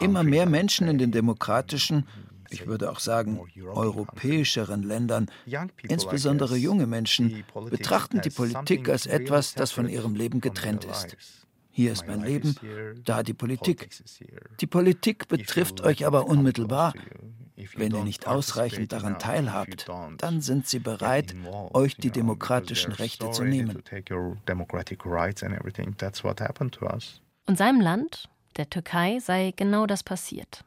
Immer mehr Menschen in den demokratischen, ich würde auch sagen europäischeren Ländern, insbesondere junge Menschen, betrachten die Politik als etwas, das von ihrem Leben getrennt ist. Hier ist mein Leben, da die Politik. Die Politik betrifft euch aber unmittelbar. Wenn ihr nicht ausreichend daran teilhabt, dann sind sie bereit, euch die demokratischen Rechte zu nehmen. Und seinem Land, der Türkei, sei genau das passiert.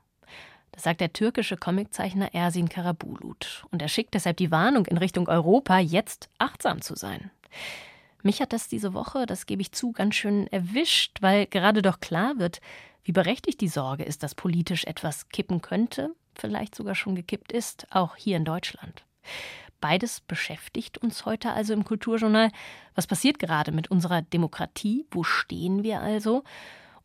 Das sagt der türkische Comiczeichner Ersin Karabulut. Und er schickt deshalb die Warnung in Richtung Europa, jetzt achtsam zu sein. Mich hat das diese Woche, das gebe ich zu, ganz schön erwischt, weil gerade doch klar wird, wie berechtigt die Sorge ist, dass politisch etwas kippen könnte, vielleicht sogar schon gekippt ist, auch hier in Deutschland. Beides beschäftigt uns heute also im Kulturjournal. Was passiert gerade mit unserer Demokratie? Wo stehen wir also?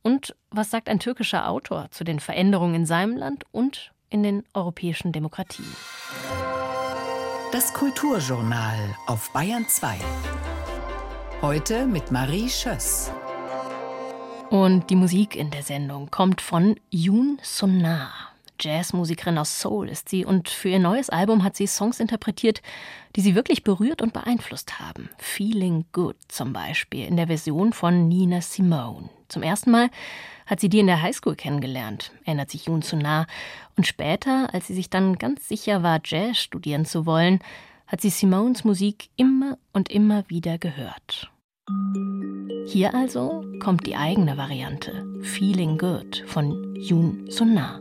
Und was sagt ein türkischer Autor zu den Veränderungen in seinem Land und in den europäischen Demokratien? Das Kulturjournal auf Bayern 2. Heute mit Marie Schöss. Und die Musik in der Sendung kommt von Yoon Sonar. Jazzmusikerin aus Seoul ist sie und für ihr neues Album hat sie Songs interpretiert, die sie wirklich berührt und beeinflusst haben. Feeling Good zum Beispiel in der Version von Nina Simone. Zum ersten Mal hat sie die in der Highschool kennengelernt, erinnert sich Yoon Sonar. Und später, als sie sich dann ganz sicher war, Jazz studieren zu wollen, hat sie Simones Musik immer und immer wieder gehört. Hier also kommt die eigene Variante Feeling Good von Yoon Sunna.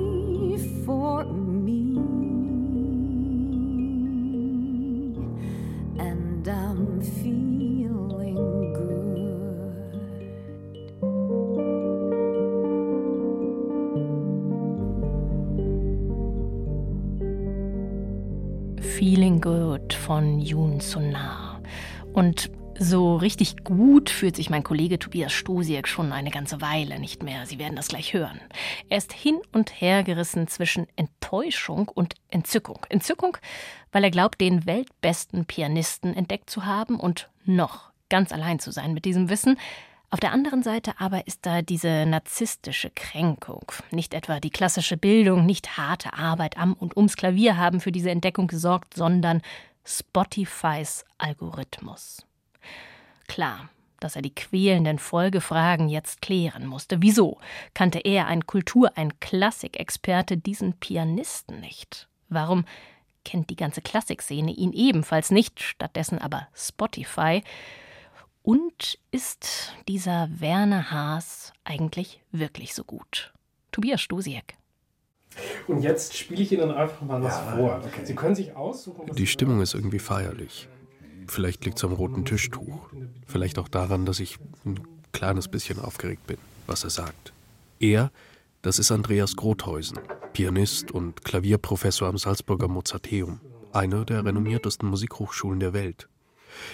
von Yoon Sunar. Und so richtig gut fühlt sich mein Kollege Tobias Stosiek schon eine ganze Weile nicht mehr. Sie werden das gleich hören. Er ist hin und her gerissen zwischen Enttäuschung und Entzückung. Entzückung, weil er glaubt, den weltbesten Pianisten entdeckt zu haben und noch ganz allein zu sein mit diesem Wissen. Auf der anderen Seite aber ist da diese narzisstische Kränkung. Nicht etwa die klassische Bildung, nicht harte Arbeit am und ums Klavier haben für diese Entdeckung gesorgt, sondern Spotifys Algorithmus klar, dass er die quälenden Folgefragen jetzt klären musste. Wieso kannte er, ein Kultur-, ein Klassikexperte, diesen Pianisten nicht? Warum kennt die ganze Klassikszene ihn ebenfalls nicht, stattdessen aber Spotify? Und ist dieser Werner Haas eigentlich wirklich so gut? Tobias Stusiek. Und jetzt spiele ich Ihnen einfach mal was ja, vor. Okay. Sie können sich aussuchen. Was Die Stimmung ist irgendwie feierlich. Vielleicht liegt es am roten Tischtuch. Vielleicht auch daran, dass ich ein kleines bisschen aufgeregt bin, was er sagt. Er, das ist Andreas Grothäusen, Pianist und Klavierprofessor am Salzburger Mozarteum, eine der renommiertesten Musikhochschulen der Welt.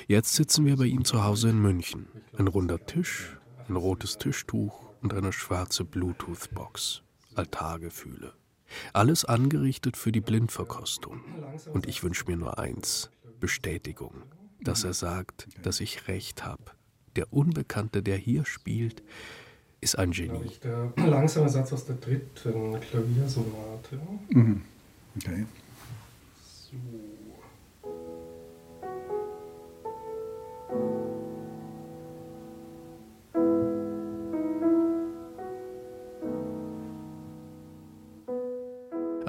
Jetzt sitzen wir bei ihm zu Hause in München. Ein runder Tisch, ein rotes Tischtuch und eine schwarze Bluetooth-Box. Altargefühle. Alles angerichtet für die Blindverkostung. Und ich wünsche mir nur eins: Bestätigung dass er sagt, dass ich recht habe. Der Unbekannte, der hier spielt, ist ein Genie. Der langsame Satz aus der dritten Klaviersonate. Mhm. Okay. So.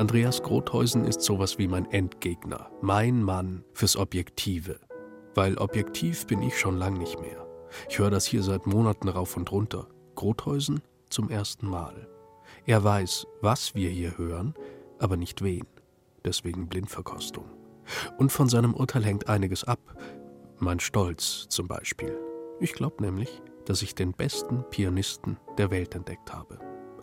Andreas Grotheusen ist sowas wie mein Endgegner, mein Mann fürs Objektive. Weil objektiv bin ich schon lang nicht mehr. Ich höre das hier seit Monaten rauf und runter. Grotheusen zum ersten Mal. Er weiß, was wir hier hören, aber nicht wen. Deswegen Blindverkostung. Und von seinem Urteil hängt einiges ab. Mein Stolz zum Beispiel. Ich glaube nämlich, dass ich den besten Pianisten der Welt entdeckt habe.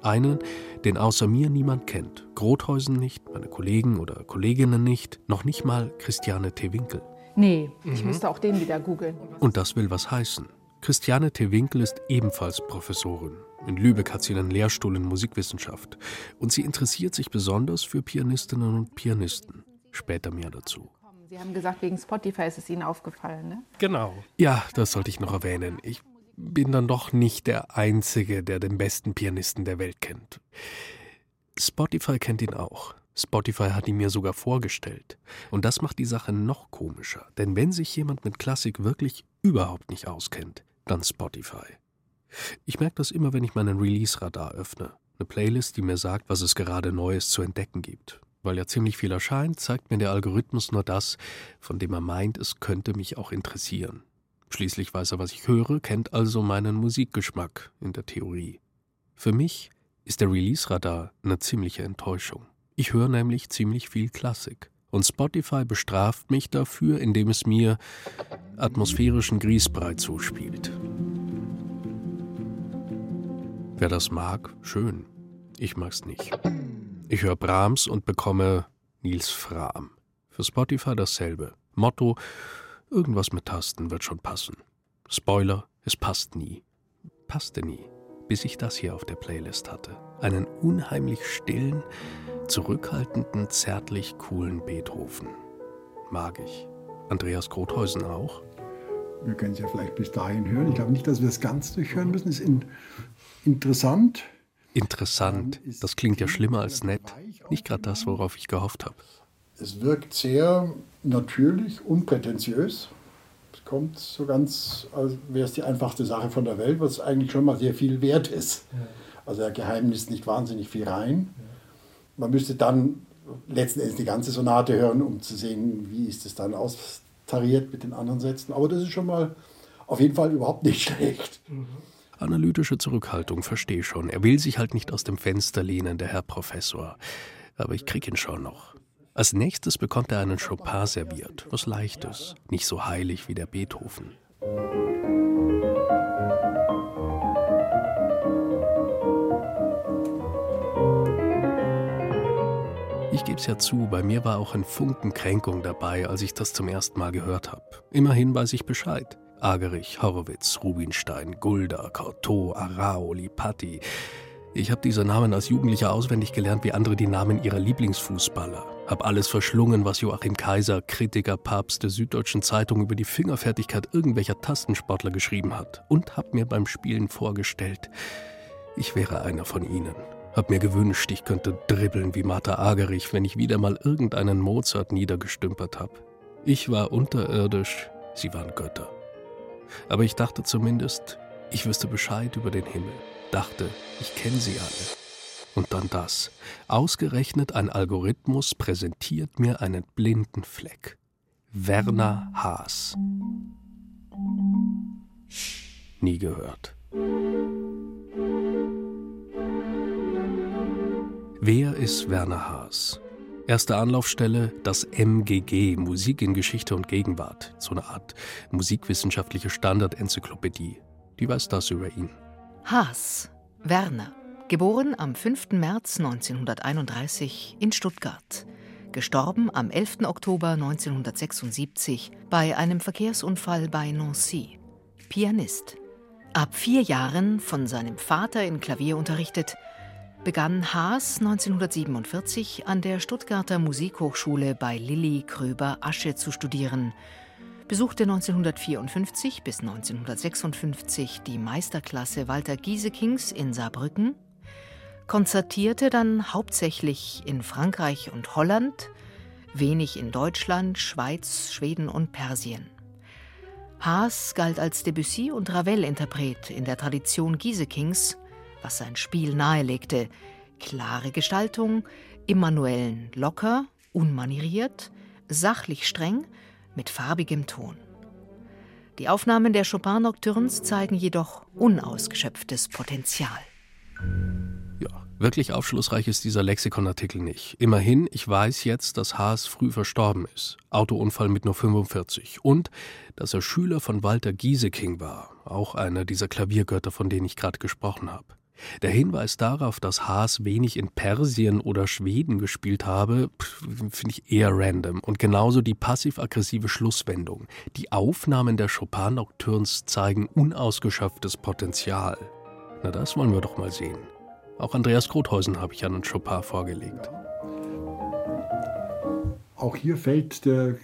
Einen, den außer mir niemand kennt. Grothäusen nicht, meine Kollegen oder Kolleginnen nicht, noch nicht mal Christiane T. Winkel. Nee, ich mhm. müsste auch den wieder googeln. Und das will was heißen. Christiane T. Winkel ist ebenfalls Professorin. In Lübeck hat sie einen Lehrstuhl in Musikwissenschaft. Und sie interessiert sich besonders für Pianistinnen und Pianisten. Später mehr dazu. Sie haben gesagt, wegen Spotify ist es Ihnen aufgefallen, ne? Genau. Ja, das sollte ich noch erwähnen. Ich bin dann doch nicht der Einzige, der den besten Pianisten der Welt kennt. Spotify kennt ihn auch. Spotify hat ihn mir sogar vorgestellt. Und das macht die Sache noch komischer. Denn wenn sich jemand mit Klassik wirklich überhaupt nicht auskennt, dann Spotify. Ich merke das immer, wenn ich meinen Release-Radar öffne. Eine Playlist, die mir sagt, was es gerade Neues zu entdecken gibt. Weil ja ziemlich viel erscheint, zeigt mir der Algorithmus nur das, von dem er meint, es könnte mich auch interessieren. Schließlich weiß er, was ich höre, kennt also meinen Musikgeschmack in der Theorie. Für mich ist der Release-Radar eine ziemliche Enttäuschung. Ich höre nämlich ziemlich viel Klassik. Und Spotify bestraft mich dafür, indem es mir atmosphärischen Grießbrei zuspielt. Wer das mag, schön. Ich mag's nicht. Ich höre Brahms und bekomme Nils Frahm. Für Spotify dasselbe. Motto: Irgendwas mit Tasten wird schon passen. Spoiler: Es passt nie. Passte nie, bis ich das hier auf der Playlist hatte. Einen unheimlich stillen, zurückhaltenden, zärtlich coolen Beethoven. Mag ich. Andreas Grotheusen auch? Wir können es ja vielleicht bis dahin hören. Ich glaube nicht, dass wir es ganz durchhören müssen. Ist in, interessant. Interessant. Das klingt ja schlimmer als nett. Nicht gerade das, worauf ich gehofft habe. Es wirkt sehr natürlich, unprätentiös. Es kommt so ganz, als wäre es die einfachste Sache von der Welt, was eigentlich schon mal sehr viel wert ist. Also der Geheimnis nicht wahnsinnig viel rein. Man müsste dann letzten Endes die ganze Sonate hören, um zu sehen, wie ist es dann austariert mit den anderen Sätzen. Aber das ist schon mal auf jeden Fall überhaupt nicht schlecht. Mhm. Analytische Zurückhaltung, verstehe schon. Er will sich halt nicht aus dem Fenster lehnen, der Herr Professor. Aber ich krieg ihn schon noch. Als nächstes bekommt er einen Chopin serviert, was Leichtes, nicht so heilig wie der Beethoven. Ich gebe es ja zu, bei mir war auch ein Funken Kränkung dabei, als ich das zum ersten Mal gehört habe. Immerhin weiß ich Bescheid. Agerich, Horowitz, Rubinstein, Gulda, Cortot, Arao, Lipatti. Ich habe diese Namen als Jugendlicher auswendig gelernt wie andere die Namen ihrer Lieblingsfußballer. Hab alles verschlungen, was Joachim Kaiser, Kritiker, Papst der Süddeutschen Zeitung über die Fingerfertigkeit irgendwelcher Tastensportler geschrieben hat. Und hab mir beim Spielen vorgestellt, ich wäre einer von ihnen. Hab mir gewünscht, ich könnte dribbeln wie Martha Agerich, wenn ich wieder mal irgendeinen Mozart niedergestümpert hab. Ich war unterirdisch, sie waren Götter. Aber ich dachte zumindest, ich wüsste Bescheid über den Himmel. Dachte, ich kenne sie alle. Und dann das. Ausgerechnet ein Algorithmus präsentiert mir einen blinden Fleck. Werner Haas. Nie gehört. Wer ist Werner Haas? Erste Anlaufstelle das MGG, Musik in Geschichte und Gegenwart, so eine Art musikwissenschaftliche Standardenzyklopädie. Die weiß das über ihn. Haas, Werner, geboren am 5. März 1931 in Stuttgart, gestorben am 11. Oktober 1976 bei einem Verkehrsunfall bei Nancy. Pianist. Ab vier Jahren von seinem Vater in Klavier unterrichtet, begann Haas 1947 an der Stuttgarter Musikhochschule bei Lilli Kröber-Asche zu studieren, besuchte 1954 bis 1956 die Meisterklasse Walter Giesekings in Saarbrücken, konzertierte dann hauptsächlich in Frankreich und Holland, wenig in Deutschland, Schweiz, Schweden und Persien. Haas galt als Debussy- und Ravel-Interpret in der Tradition Giesekings was sein Spiel nahelegte, Klare Gestaltung, Immanuellen locker, unmanieriert, sachlich streng, mit farbigem Ton. Die Aufnahmen der Chopin-Nocturnes zeigen jedoch unausgeschöpftes Potenzial. Ja, wirklich aufschlussreich ist dieser Lexikonartikel nicht. Immerhin, ich weiß jetzt, dass Haas früh verstorben ist. Autounfall mit nur 45. Und dass er Schüler von Walter Gieseking war, auch einer dieser Klaviergötter, von denen ich gerade gesprochen habe. Der Hinweis darauf, dass Haas wenig in Persien oder Schweden gespielt habe, finde ich eher random. Und genauso die passiv-aggressive Schlusswendung. Die Aufnahmen der Chopin-Nocturnes zeigen unausgeschöpftes Potenzial. Na, das wollen wir doch mal sehen. Auch Andreas Grothausen habe ich an Chopin vorgelegt. Auch hier fällt der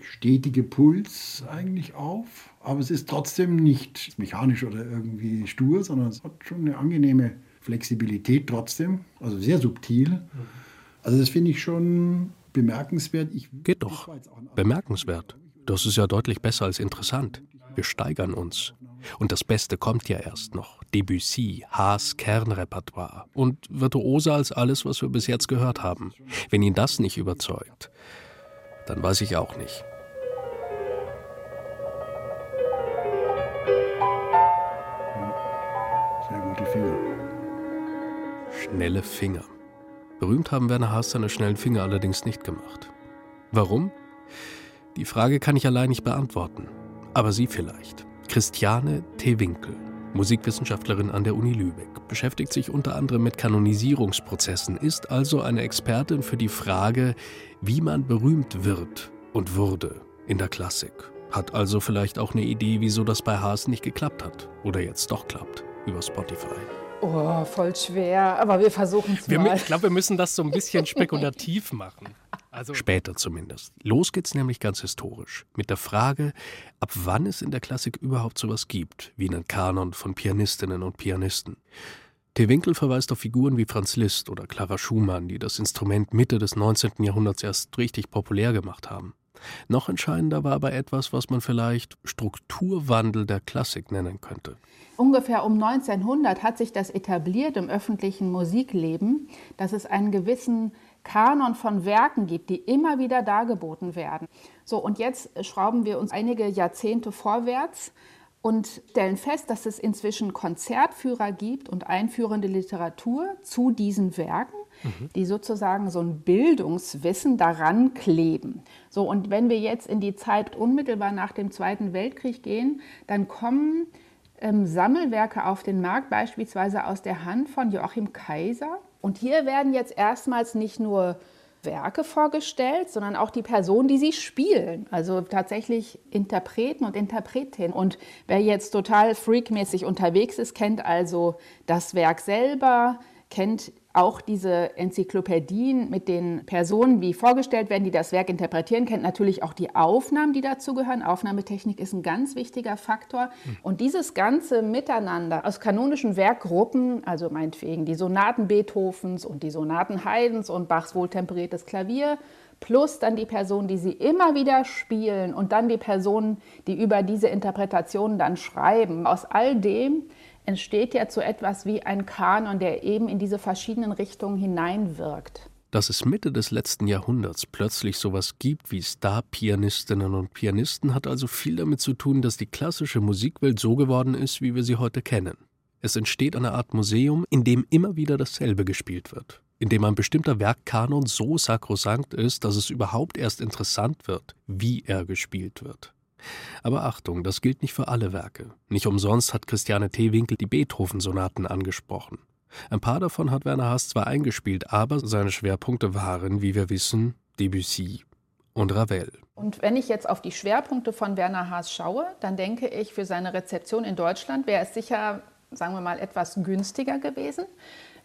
stetige Puls eigentlich auf, aber es ist trotzdem nicht mechanisch oder irgendwie stur, sondern es hat schon eine angenehme Flexibilität trotzdem, also sehr subtil. Also das finde ich schon bemerkenswert. Ich, Geht doch. Bemerkenswert. Das ist ja deutlich besser als interessant. Wir steigern uns. Und das Beste kommt ja erst noch. Debussy, Haas Kernrepertoire und virtuoser als alles, was wir bis jetzt gehört haben. Wenn ihn das nicht überzeugt, dann weiß ich auch nicht. Sehr gute Finger. Schnelle Finger. Berühmt haben Werner Haas seine schnellen Finger allerdings nicht gemacht. Warum? Die Frage kann ich allein nicht beantworten. Aber Sie vielleicht. Christiane T. Winkel, Musikwissenschaftlerin an der Uni Lübeck, beschäftigt sich unter anderem mit Kanonisierungsprozessen, ist also eine Expertin für die Frage, wie man berühmt wird und wurde in der Klassik. Hat also vielleicht auch eine Idee, wieso das bei Haas nicht geklappt hat oder jetzt doch klappt über Spotify. Oh, voll schwer, aber wir versuchen es mal. Ich glaube, wir müssen das so ein bisschen spekulativ machen. Also Später zumindest. Los geht's nämlich ganz historisch. Mit der Frage, ab wann es in der Klassik überhaupt sowas gibt, wie einen Kanon von Pianistinnen und Pianisten. T. Winkel verweist auf Figuren wie Franz Liszt oder Clara Schumann, die das Instrument Mitte des 19. Jahrhunderts erst richtig populär gemacht haben. Noch entscheidender war aber etwas, was man vielleicht Strukturwandel der Klassik nennen könnte. Ungefähr um 1900 hat sich das etabliert im öffentlichen Musikleben, dass es einen gewissen Kanon von Werken gibt, die immer wieder dargeboten werden. So, und jetzt schrauben wir uns einige Jahrzehnte vorwärts und stellen fest, dass es inzwischen Konzertführer gibt und einführende Literatur zu diesen Werken, mhm. die sozusagen so ein Bildungswissen daran kleben. So, und wenn wir jetzt in die Zeit unmittelbar nach dem Zweiten Weltkrieg gehen, dann kommen ähm, Sammelwerke auf den Markt, beispielsweise aus der Hand von Joachim Kaiser. Und hier werden jetzt erstmals nicht nur Werke vorgestellt, sondern auch die Personen, die sie spielen. Also tatsächlich Interpreten und Interpretinnen. Und wer jetzt total freakmäßig unterwegs ist, kennt also das Werk selber, kennt auch diese Enzyklopädien mit den Personen, wie vorgestellt werden, die das Werk interpretieren, kennt natürlich auch die Aufnahmen, die dazugehören. Aufnahmetechnik ist ein ganz wichtiger Faktor. Und dieses ganze Miteinander aus kanonischen Werkgruppen, also meinetwegen die Sonaten Beethovens und die Sonaten Haydns und Bachs wohltemperiertes Klavier, plus dann die Personen, die sie immer wieder spielen und dann die Personen, die über diese Interpretationen dann schreiben. Aus all dem entsteht ja zu etwas wie ein Kanon, der eben in diese verschiedenen Richtungen hineinwirkt. Dass es Mitte des letzten Jahrhunderts plötzlich sowas gibt wie Star-Pianistinnen und Pianisten, hat also viel damit zu tun, dass die klassische Musikwelt so geworden ist, wie wir sie heute kennen. Es entsteht eine Art Museum, in dem immer wieder dasselbe gespielt wird, in dem ein bestimmter Werkkanon so sakrosankt ist, dass es überhaupt erst interessant wird, wie er gespielt wird. Aber Achtung, das gilt nicht für alle Werke. Nicht umsonst hat Christiane T. Winkel die Beethoven-Sonaten angesprochen. Ein paar davon hat Werner Haas zwar eingespielt, aber seine Schwerpunkte waren, wie wir wissen, Debussy und Ravel. Und wenn ich jetzt auf die Schwerpunkte von Werner Haas schaue, dann denke ich, für seine Rezeption in Deutschland wäre es sicher, sagen wir mal, etwas günstiger gewesen,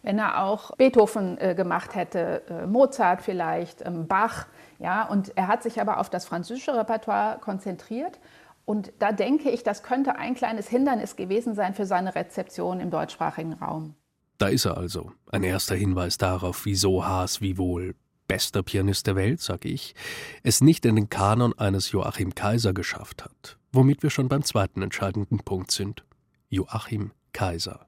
wenn er auch Beethoven äh, gemacht hätte, äh, Mozart vielleicht, ähm, Bach. Ja, und er hat sich aber auf das französische Repertoire konzentriert. Und da denke ich, das könnte ein kleines Hindernis gewesen sein für seine Rezeption im deutschsprachigen Raum. Da ist er also. Ein erster Hinweis darauf, wieso Haas wie wohl bester Pianist der Welt, sag ich, es nicht in den Kanon eines Joachim Kaiser geschafft hat. Womit wir schon beim zweiten entscheidenden Punkt sind. Joachim Kaiser.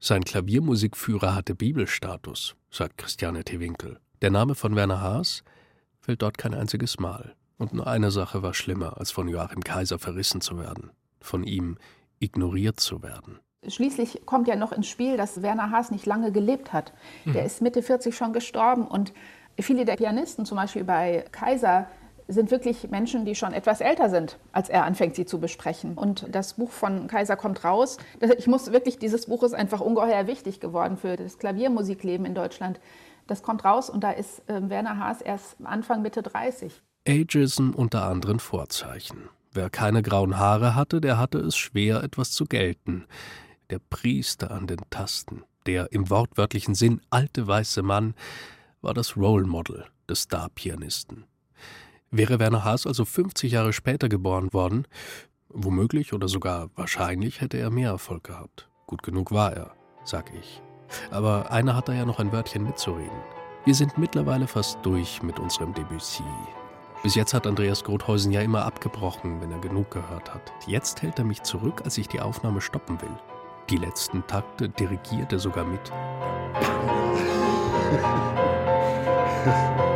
Sein Klaviermusikführer hatte Bibelstatus, sagt Christiane T. Winkel. Der Name von Werner Haas fällt dort kein einziges Mal. Und nur eine Sache war schlimmer, als von Joachim Kaiser verrissen zu werden, von ihm ignoriert zu werden. Schließlich kommt ja noch ins Spiel, dass Werner Haas nicht lange gelebt hat. Der mhm. ist Mitte 40 schon gestorben und viele der Pianisten, zum Beispiel bei Kaiser, sind wirklich Menschen, die schon etwas älter sind, als er anfängt, sie zu besprechen. Und das Buch von Kaiser kommt raus. Ich muss wirklich, dieses Buch ist einfach ungeheuer wichtig geworden für das Klaviermusikleben in Deutschland. Das kommt raus und da ist äh, Werner Haas erst Anfang, Mitte 30. Ageism unter anderen Vorzeichen. Wer keine grauen Haare hatte, der hatte es schwer, etwas zu gelten. Der Priester an den Tasten, der im wortwörtlichen Sinn alte weiße Mann, war das Role Model des Star-Pianisten. Wäre Werner Haas also 50 Jahre später geboren worden, womöglich oder sogar wahrscheinlich hätte er mehr Erfolg gehabt. Gut genug war er, sag ich. Aber einer hat da ja noch ein Wörtchen mitzureden. Wir sind mittlerweile fast durch mit unserem Debussy. Bis jetzt hat Andreas Grothhausen ja immer abgebrochen, wenn er genug gehört hat. Jetzt hält er mich zurück, als ich die Aufnahme stoppen will. Die letzten Takte dirigiert er sogar mit.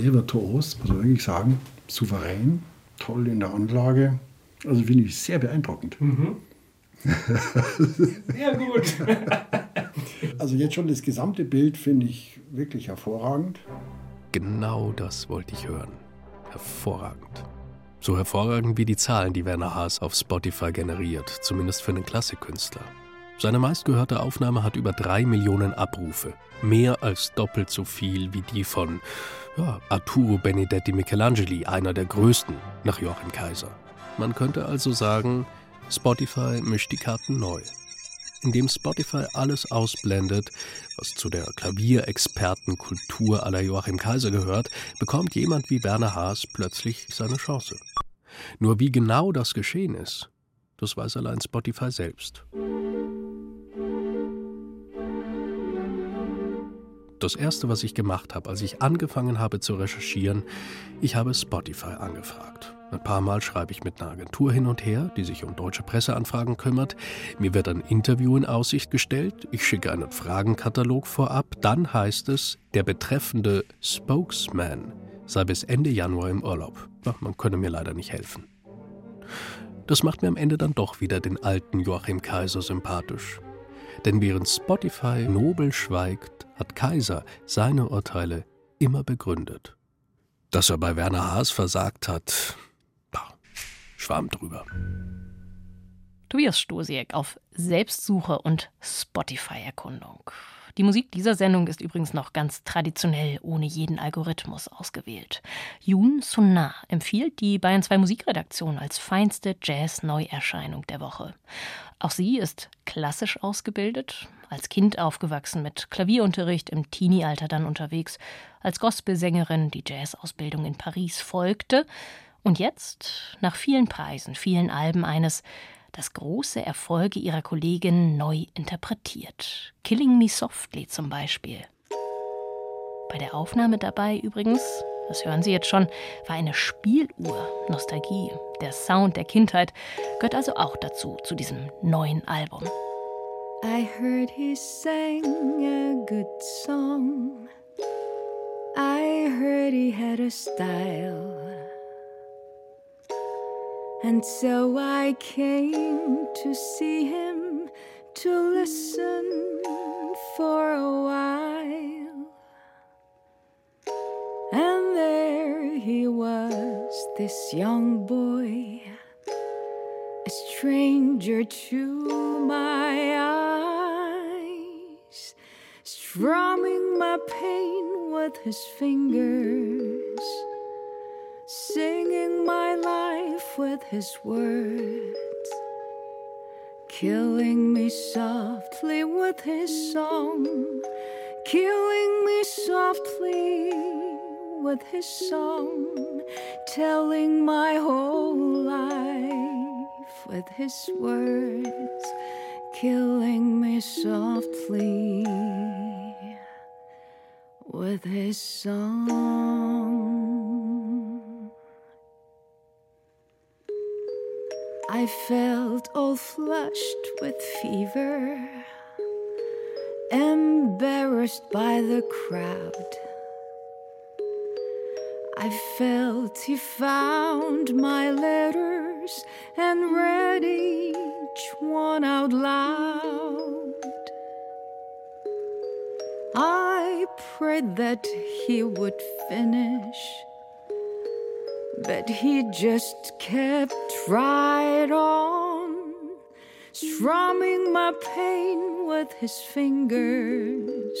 sehr virtuos, muss man wirklich sagen. Souverän, toll in der Anlage. Also finde ich sehr beeindruckend. Mhm. sehr gut. also jetzt schon das gesamte Bild finde ich wirklich hervorragend. Genau das wollte ich hören. Hervorragend. So hervorragend wie die Zahlen, die Werner Haas auf Spotify generiert, zumindest für einen Klassikkünstler. Seine meistgehörte Aufnahme hat über drei Millionen Abrufe, mehr als doppelt so viel wie die von ja, Arturo Benedetti Michelangeli, einer der größten nach Joachim Kaiser. Man könnte also sagen, Spotify mischt die Karten neu. Indem Spotify alles ausblendet, was zu der Klavierexpertenkultur aller Joachim Kaiser gehört, bekommt jemand wie Werner Haas plötzlich seine Chance. Nur wie genau das geschehen ist, das weiß allein Spotify selbst. Das erste, was ich gemacht habe, als ich angefangen habe zu recherchieren, ich habe Spotify angefragt. Ein paar Mal schreibe ich mit einer Agentur hin und her, die sich um deutsche Presseanfragen kümmert. Mir wird ein Interview in Aussicht gestellt. Ich schicke einen Fragenkatalog vorab. Dann heißt es, der betreffende Spokesman sei bis Ende Januar im Urlaub. Ach, man könne mir leider nicht helfen. Das macht mir am Ende dann doch wieder den alten Joachim Kaiser sympathisch. Denn während Spotify nobel schweigt, hat Kaiser seine Urteile immer begründet. Dass er bei Werner Haas versagt hat, schwamm drüber. Tobias Stosiek auf Selbstsuche und Spotify-Erkundung. Die Musik dieser Sendung ist übrigens noch ganz traditionell ohne jeden Algorithmus ausgewählt. Yoon Sun-na empfiehlt die Bayern 2 Musikredaktion als feinste Jazz-Neuerscheinung der Woche. Auch sie ist klassisch ausgebildet, als Kind aufgewachsen, mit Klavierunterricht im Teenie-Alter dann unterwegs, als Gospelsängerin die Jazzausbildung in Paris folgte und jetzt, nach vielen Preisen, vielen Alben eines das große Erfolge ihrer Kollegin neu interpretiert. Killing Me Softly zum Beispiel. Bei der Aufnahme dabei übrigens, das hören Sie jetzt schon, war eine Spieluhr, Nostalgie. Der Sound der Kindheit gehört also auch dazu, zu diesem neuen Album. I heard he sang a good song. I heard he had a style. And so I came to see him to listen for a while. Was, this young boy, a stranger to my eyes, strumming my pain with his fingers singing my life with his words, killing me softly with his song, killing me softly with his song, telling my whole life with his words, killing me softly with his song. I felt all flushed with fever, embarrassed by the crowd. I felt he found my letters and read each one out loud. I prayed that he would finish, but he just kept right on, strumming my pain with his fingers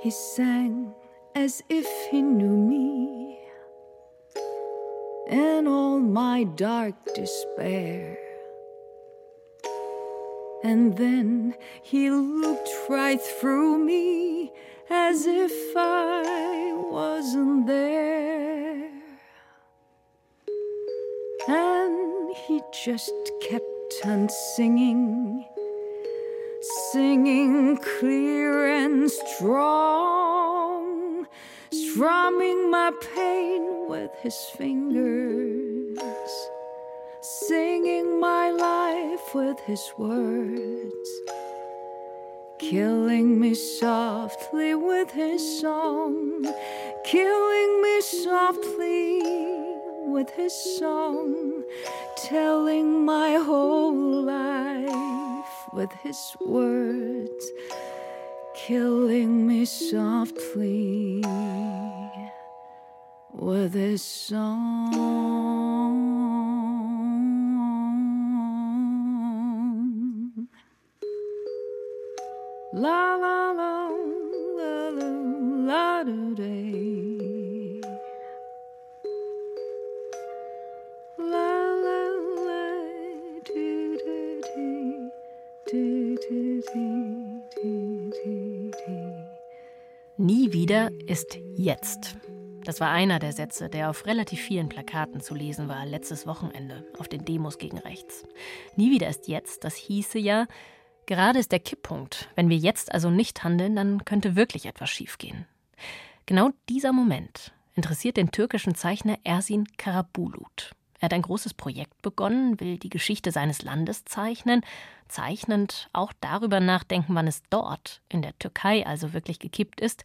He sang as if he knew me and all my dark despair. And then he looked right through me as if I wasn't there. And he just kept on singing singing clear and strong, strumming my pain with his fingers, singing my life with his words, killing me softly with his song, killing me softly with his song, telling my whole life with his words, killing me softly with his song. La la la la la la do day. Nie wieder ist jetzt. Das war einer der Sätze, der auf relativ vielen Plakaten zu lesen war letztes Wochenende auf den Demos gegen rechts. Nie wieder ist jetzt, das hieße ja, gerade ist der Kipppunkt. Wenn wir jetzt also nicht handeln, dann könnte wirklich etwas schiefgehen. Genau dieser Moment interessiert den türkischen Zeichner Ersin Karabulut. Er hat ein großes Projekt begonnen, will die Geschichte seines Landes zeichnen, zeichnend auch darüber nachdenken, wann es dort, in der Türkei also wirklich gekippt ist.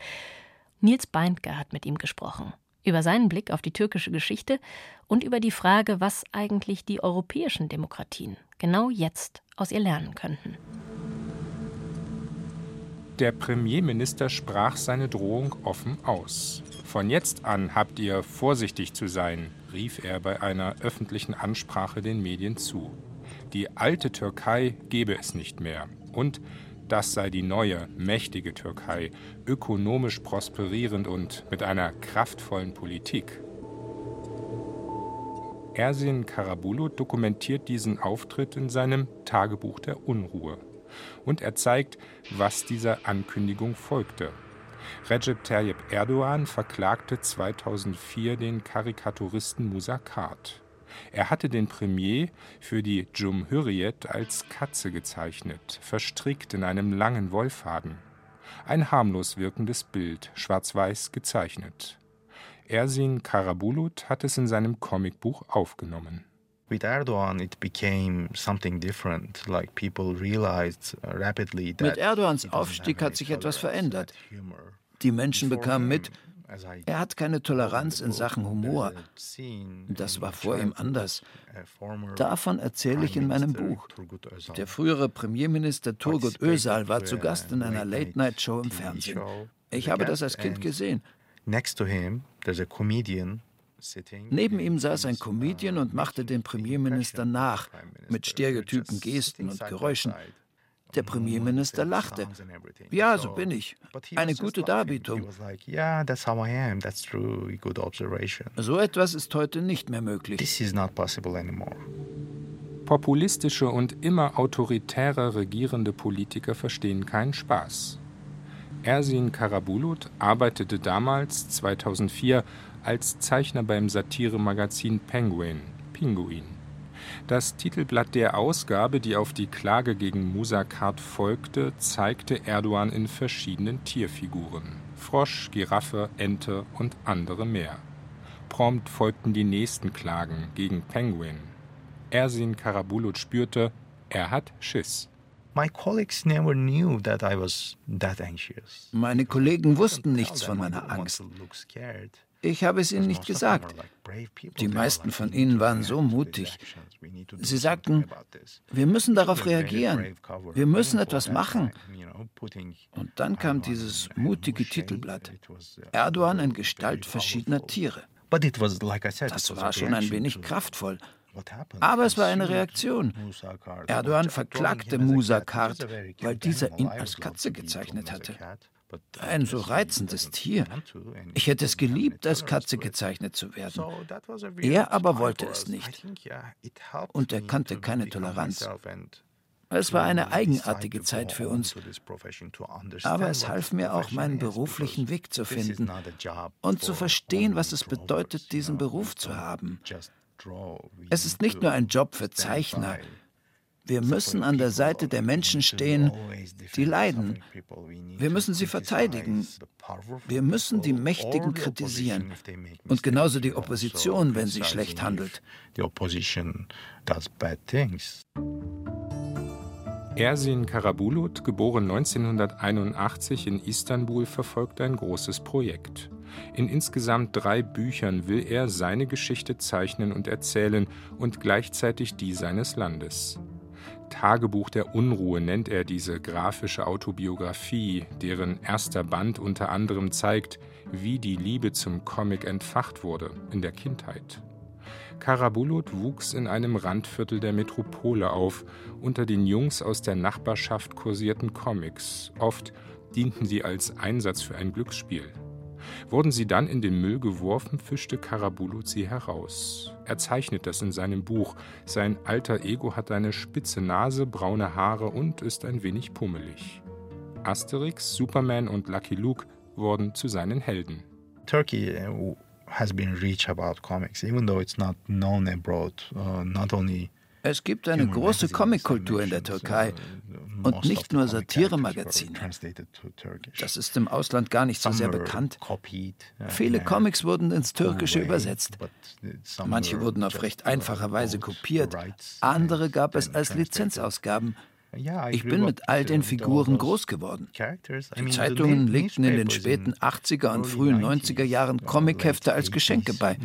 Nils Beindke hat mit ihm gesprochen. Über seinen Blick auf die türkische Geschichte und über die Frage, was eigentlich die europäischen Demokratien genau jetzt aus ihr lernen könnten. Der Premierminister sprach seine Drohung offen aus. Von jetzt an habt ihr vorsichtig zu sein, rief er bei einer öffentlichen Ansprache den Medien zu. Die alte Türkei gebe es nicht mehr. Und das sei die neue, mächtige Türkei, ökonomisch prosperierend und mit einer kraftvollen Politik. Ersin Karabulu dokumentiert diesen Auftritt in seinem Tagebuch der Unruhe. Und er zeigt, was dieser Ankündigung folgte. Recep Tayyip Erdogan verklagte 2004 den Karikaturisten Musakat. Er hatte den Premier für die Cumhuriyet als Katze gezeichnet, verstrickt in einem langen Wollfaden. Ein harmlos wirkendes Bild, schwarz-weiß gezeichnet. Ersin Karabulut hat es in seinem Comicbuch aufgenommen. Mit Erdogans Aufstieg hat sich etwas verändert. Die Menschen bekamen mit, er hat keine Toleranz in Sachen Humor. Das war vor ihm anders. Davon erzähle ich in meinem Buch. Der frühere Premierminister Turgut Özal war zu Gast in einer Late-Night-Show im Fernsehen. Ich habe das als Kind gesehen. Next to him, there's a comedian Neben ihm saß ein Comedian und machte den Premierminister nach, mit stereotypen Gesten und Geräuschen. Der Premierminister lachte. Ja, so bin ich. Eine gute Darbietung. So etwas ist heute nicht mehr möglich. Populistische und immer autoritärer regierende Politiker verstehen keinen Spaß. Ersin Karabulut arbeitete damals, 2004, als Zeichner beim Satiremagazin Penguin, Pinguin. Das Titelblatt der Ausgabe, die auf die Klage gegen Musakart folgte, zeigte Erdogan in verschiedenen Tierfiguren: Frosch, Giraffe, Ente und andere mehr. Prompt folgten die nächsten Klagen gegen Penguin. Ersin Karabulut spürte, er hat Schiss. Meine Kollegen wussten nichts von meiner Angst. Ich habe es ihnen nicht gesagt. Die meisten von ihnen waren so mutig. Sie sagten, wir müssen darauf reagieren. Wir müssen etwas machen. Und dann kam dieses mutige Titelblatt. Erdogan in Gestalt verschiedener Tiere. Das war schon ein wenig kraftvoll. Aber es war eine Reaktion. Erdogan verklagte Musa Kart, weil dieser ihn als Katze gezeichnet hatte. Ein so reizendes Tier. Ich hätte es geliebt, als Katze gezeichnet zu werden. Er aber wollte es nicht. Und er kannte keine Toleranz. Es war eine eigenartige Zeit für uns. Aber es half mir auch, meinen beruflichen Weg zu finden und zu verstehen, was es bedeutet, diesen Beruf zu haben. Es ist nicht nur ein Job für Zeichner. Wir müssen an der Seite der Menschen stehen, die leiden. Wir müssen sie verteidigen. Wir müssen die Mächtigen kritisieren. Und genauso die Opposition, wenn sie schlecht handelt. Ersin Karabulut, geboren 1981 in Istanbul, verfolgt ein großes Projekt. In insgesamt drei Büchern will er seine Geschichte zeichnen und erzählen und gleichzeitig die seines Landes. Tagebuch der Unruhe nennt er diese grafische Autobiografie, deren erster Band unter anderem zeigt, wie die Liebe zum Comic entfacht wurde in der Kindheit. Karabulut wuchs in einem Randviertel der Metropole auf. Unter den Jungs aus der Nachbarschaft kursierten Comics. Oft dienten sie als Einsatz für ein Glücksspiel. Wurden sie dann in den Müll geworfen, fischte Karabulut sie heraus. Er zeichnet das in seinem Buch. Sein alter Ego hat eine spitze Nase, braune Haare und ist ein wenig pummelig. Asterix, Superman und Lucky Luke wurden zu seinen Helden. Turkey uh, has been rich about comics, even though it's not known abroad, uh, not only es gibt eine große Comickultur in der Türkei und nicht nur Satiremagazine. Das ist im Ausland gar nicht so sehr bekannt. Viele Comics wurden ins Türkische übersetzt. Manche wurden auf recht einfache Weise kopiert, andere gab es als Lizenzausgaben. Ich bin mit all den Figuren groß geworden. Die Zeitungen legten in den späten 80er und frühen 90er Jahren Comichefte als Geschenke bei.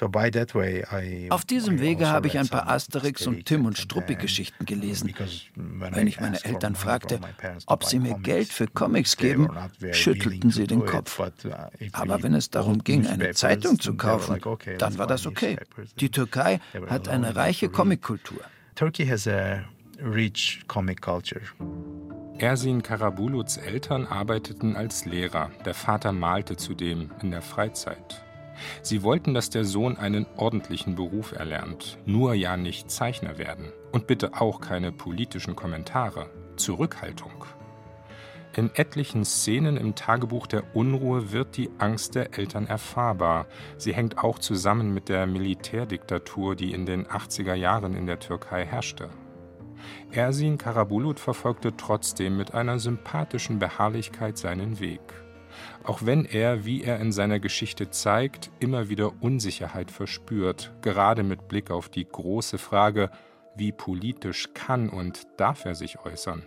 Auf diesem Wege also habe ich ein paar Asterix und Tim und Struppi-Geschichten gelesen. Wenn ich meine Eltern fragte, ob sie mir Geld für Comics geben, schüttelten sie den Kopf. Uh, Aber wenn es darum ging, eine Zeitung zu kaufen, dann war das okay. Die Türkei hat eine reiche Comickultur. Turkey has a rich comic culture. Ersin Karabuluts Eltern arbeiteten als Lehrer. Der Vater malte zudem in der Freizeit. Sie wollten, dass der Sohn einen ordentlichen Beruf erlernt, nur ja nicht Zeichner werden. Und bitte auch keine politischen Kommentare. Zurückhaltung. In etlichen Szenen im Tagebuch der Unruhe wird die Angst der Eltern erfahrbar. Sie hängt auch zusammen mit der Militärdiktatur, die in den 80er Jahren in der Türkei herrschte. Ersin Karabulut verfolgte trotzdem mit einer sympathischen Beharrlichkeit seinen Weg auch wenn er, wie er in seiner Geschichte zeigt, immer wieder Unsicherheit verspürt, gerade mit Blick auf die große Frage, wie politisch kann und darf er sich äußern.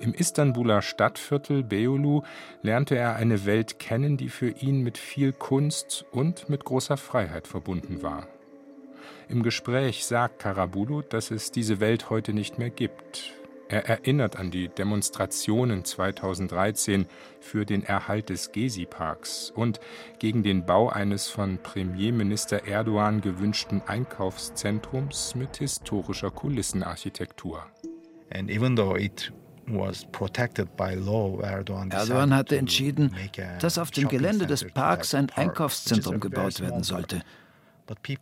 Im Istanbuler Stadtviertel Beyoğlu lernte er eine Welt kennen, die für ihn mit viel Kunst und mit großer Freiheit verbunden war. Im Gespräch sagt Karabulut, dass es diese Welt heute nicht mehr gibt. Er erinnert an die Demonstrationen 2013 für den Erhalt des Gezi-Parks und gegen den Bau eines von Premierminister Erdogan gewünschten Einkaufszentrums mit historischer Kulissenarchitektur. And even though it Erdogan hatte entschieden, dass auf dem Gelände des Parks ein Einkaufszentrum gebaut werden sollte,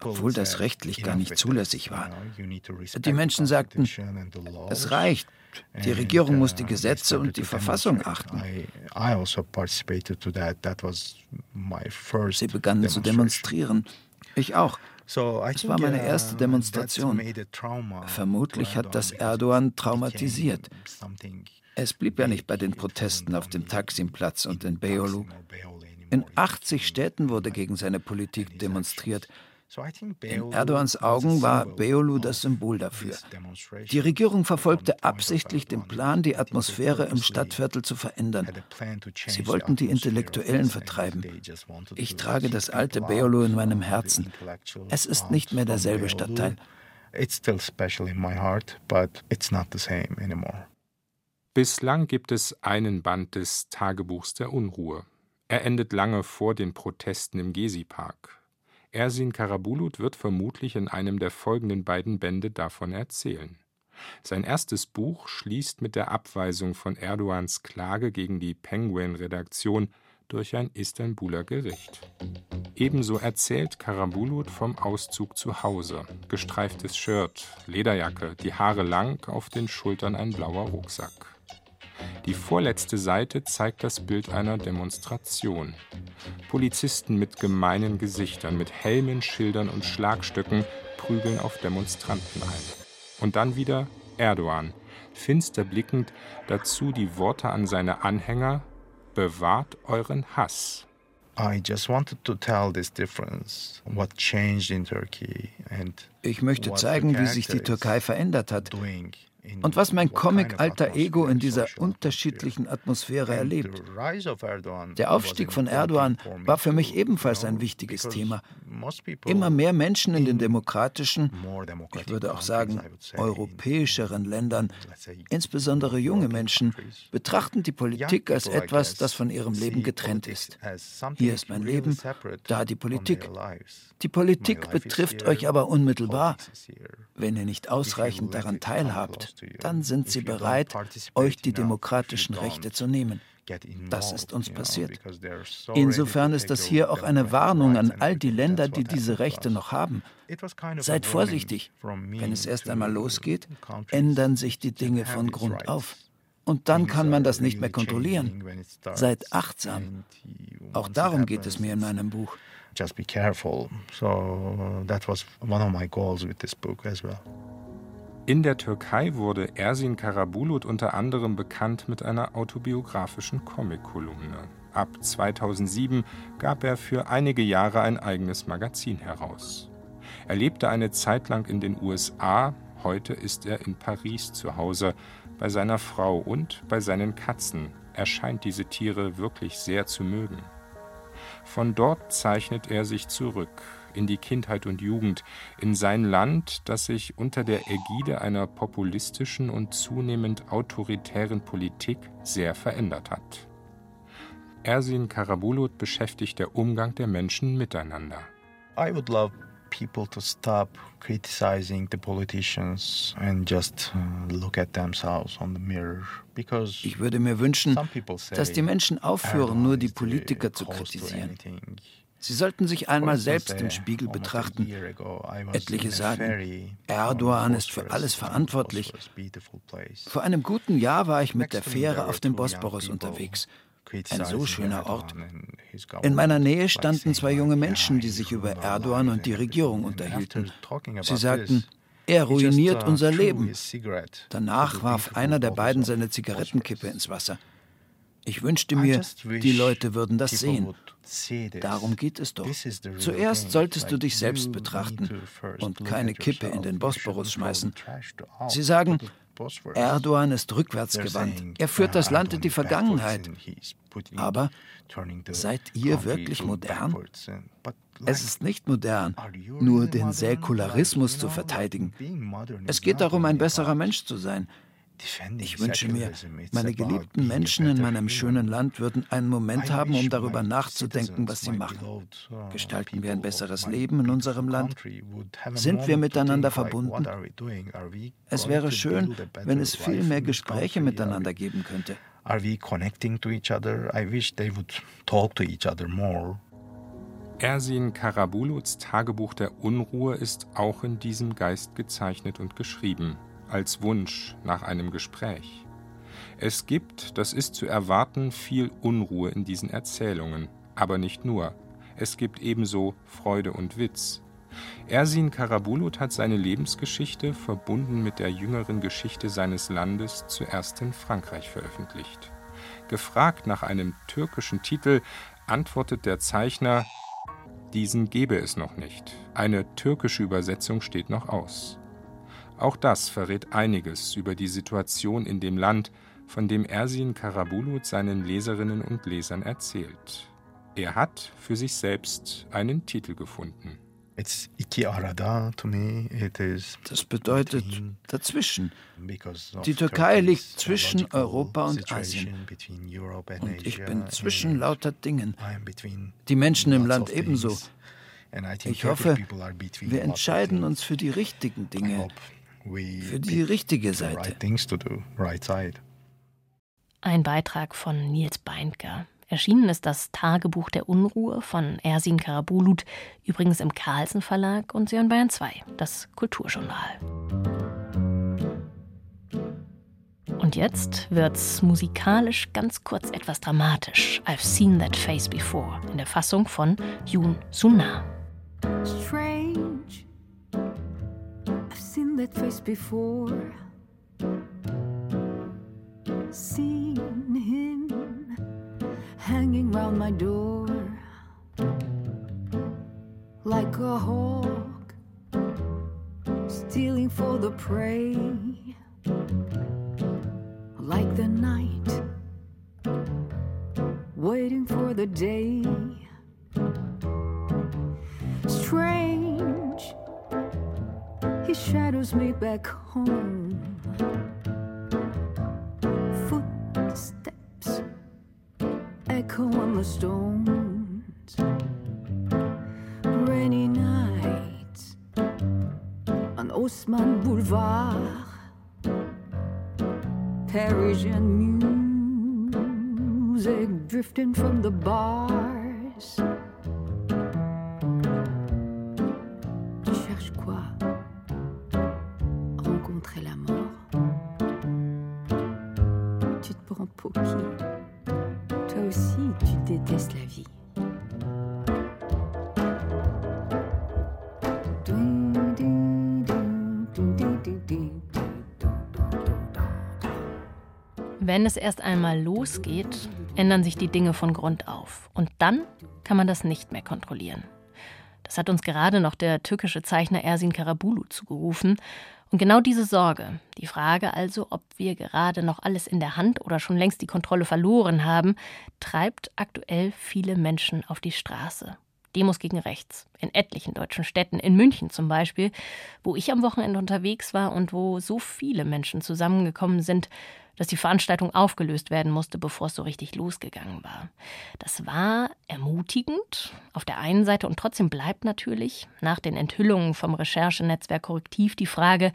obwohl das rechtlich gar nicht zulässig war. Die Menschen sagten, es reicht, die Regierung muss die Gesetze und die Verfassung achten. Also Sie begannen zu demonstrieren. Ich auch. Es war meine erste uh, Demonstration. Vermutlich hat das Erdogan traumatisiert. Es blieb ja nicht bei den Protesten auf dem Taksimplatz und in Beyoğlu. In 80 Städten wurde gegen seine Politik demonstriert. In Erdogans Augen war Beolu das Symbol dafür. Die Regierung verfolgte absichtlich den Plan, die Atmosphäre im Stadtviertel zu verändern. Sie wollten die Intellektuellen vertreiben. Ich trage das alte Beolu in meinem Herzen. Es ist nicht mehr derselbe Stadtteil. Bislang gibt es einen Band des Tagebuchs der Unruhe. Er endet lange vor den Protesten im Gezi-Park. Ersin Karabulut wird vermutlich in einem der folgenden beiden Bände davon erzählen. Sein erstes Buch schließt mit der Abweisung von Erdogans Klage gegen die Penguin-Redaktion durch ein Istanbuler Gericht. Ebenso erzählt Karabulut vom Auszug zu Hause. Gestreiftes Shirt, Lederjacke, die Haare lang, auf den Schultern ein blauer Rucksack. Die vorletzte Seite zeigt das Bild einer Demonstration. Polizisten mit gemeinen Gesichtern, mit Helmen, Schildern und Schlagstöcken prügeln auf Demonstranten ein. Und dann wieder Erdogan, finster blickend, dazu die Worte an seine Anhänger: Bewahrt euren Hass. Ich möchte zeigen, wie sich die Türkei verändert hat, und was mein Comic-alter Ego in dieser unterschiedlichen Atmosphäre erlebt. Der Aufstieg von Erdogan war für mich ebenfalls ein wichtiges Thema. Immer mehr Menschen in den demokratischen, ich würde auch sagen europäischeren Ländern, insbesondere junge Menschen, betrachten die Politik als etwas, das von ihrem Leben getrennt ist. Hier ist mein Leben, da die Politik. Die Politik betrifft euch aber unmittelbar. Wenn ihr nicht ausreichend daran teilhabt, dann sind sie bereit, euch die demokratischen Rechte zu nehmen. Das ist uns passiert. Insofern ist das hier auch eine Warnung an all die Länder, die diese Rechte noch haben. Seid vorsichtig. Wenn es erst einmal losgeht, ändern sich die Dinge von Grund auf. Und dann kann man das nicht mehr kontrollieren. Seid achtsam. Auch darum geht es mir in meinem Buch. Just be careful. So that was one of my goals with this book as well. In der Türkei wurde Ersin Karabulut unter anderem bekannt mit einer autobiografischen Comic-Kolumne. Ab 2007 gab er für einige Jahre ein eigenes Magazin heraus. Er lebte eine Zeit lang in den USA, heute ist er in Paris zu Hause, bei seiner Frau und bei seinen Katzen. Er scheint diese Tiere wirklich sehr zu mögen. Von dort zeichnet er sich zurück, in die Kindheit und Jugend, in sein Land, das sich unter der Ägide einer populistischen und zunehmend autoritären Politik sehr verändert hat. Ersin Karabulut beschäftigt der Umgang der Menschen miteinander. I would love people to stop criticizing the politicians and just uh, look at themselves on the mirror. Ich würde mir wünschen, dass die Menschen aufhören, nur die Politiker zu kritisieren. Sie sollten sich einmal selbst im Spiegel betrachten. Etliche sagen, Erdogan ist für alles verantwortlich. Vor einem guten Jahr war ich mit der Fähre auf dem Bosporus unterwegs. Ein so schöner Ort. In meiner Nähe standen zwei junge Menschen, die sich über Erdogan und die Regierung unterhielten. Sie sagten, er ruiniert unser Leben. Danach warf einer der beiden seine Zigarettenkippe ins Wasser. Ich wünschte mir, die Leute würden das sehen. Darum geht es doch. Zuerst solltest du dich selbst betrachten und keine Kippe in den Bosporus schmeißen. Sie sagen, Erdogan ist rückwärtsgewandt. Er führt das Land in die Vergangenheit. Aber seid ihr wirklich modern? Es ist nicht modern, nur den Säkularismus zu verteidigen. Es geht darum, ein besserer Mensch zu sein. Ich wünsche mir, meine geliebten Menschen in meinem schönen Land würden einen Moment haben, um darüber nachzudenken, was sie machen. Uh, Gestalten wir ein besseres Leben in unserem Land? Sind wir miteinander verbunden? Es wäre schön, wenn es viel mehr Gespräche miteinander geben könnte. Are we connecting to each other? I wish they would talk to each other more. Ersin Karabuluts Tagebuch der Unruhe ist auch in diesem Geist gezeichnet und geschrieben als Wunsch nach einem Gespräch. Es gibt, das ist zu erwarten, viel Unruhe in diesen Erzählungen, aber nicht nur. Es gibt ebenso Freude und Witz. Ersin Karabulut hat seine Lebensgeschichte, verbunden mit der jüngeren Geschichte seines Landes, zuerst in Frankreich veröffentlicht. Gefragt nach einem türkischen Titel, antwortet der Zeichner, diesen gebe es noch nicht. Eine türkische Übersetzung steht noch aus. Auch das verrät einiges über die Situation in dem Land, von dem Ersin Karabulut seinen Leserinnen und Lesern erzählt. Er hat für sich selbst einen Titel gefunden. Das bedeutet dazwischen. Die Türkei liegt zwischen Europa und Asien. Und ich bin zwischen lauter Dingen. Die Menschen im Land ebenso. Ich hoffe, wir entscheiden uns für die richtigen Dinge, für die richtige Seite. Ein Beitrag von Nils Beindker. Erschienen ist das Tagebuch der Unruhe von Ersin Karabulut, übrigens im Carlsen Verlag und hören Bayern 2, das Kulturjournal. Und jetzt wird's musikalisch ganz kurz etwas dramatisch. I've seen that face before in der Fassung von Yoon Suna. Strange seen that face before. Seen him hanging round my door like a hawk stealing for the prey. Like the night waiting for the day. Strange he shadows me back home. Echo on the stones. Rainy nights on Osman Boulevard. Parisian music drifting from the bars. Wenn es erst einmal losgeht, ändern sich die Dinge von Grund auf. Und dann kann man das nicht mehr kontrollieren. Das hat uns gerade noch der türkische Zeichner Ersin Karabulu zugerufen. Und genau diese Sorge, die Frage also, ob wir gerade noch alles in der Hand oder schon längst die Kontrolle verloren haben, treibt aktuell viele Menschen auf die Straße. Demos gegen rechts. In etlichen deutschen Städten, in München zum Beispiel, wo ich am Wochenende unterwegs war und wo so viele Menschen zusammengekommen sind, dass die Veranstaltung aufgelöst werden musste, bevor es so richtig losgegangen war. Das war ermutigend auf der einen Seite und trotzdem bleibt natürlich nach den Enthüllungen vom Recherchenetzwerk Korrektiv die Frage,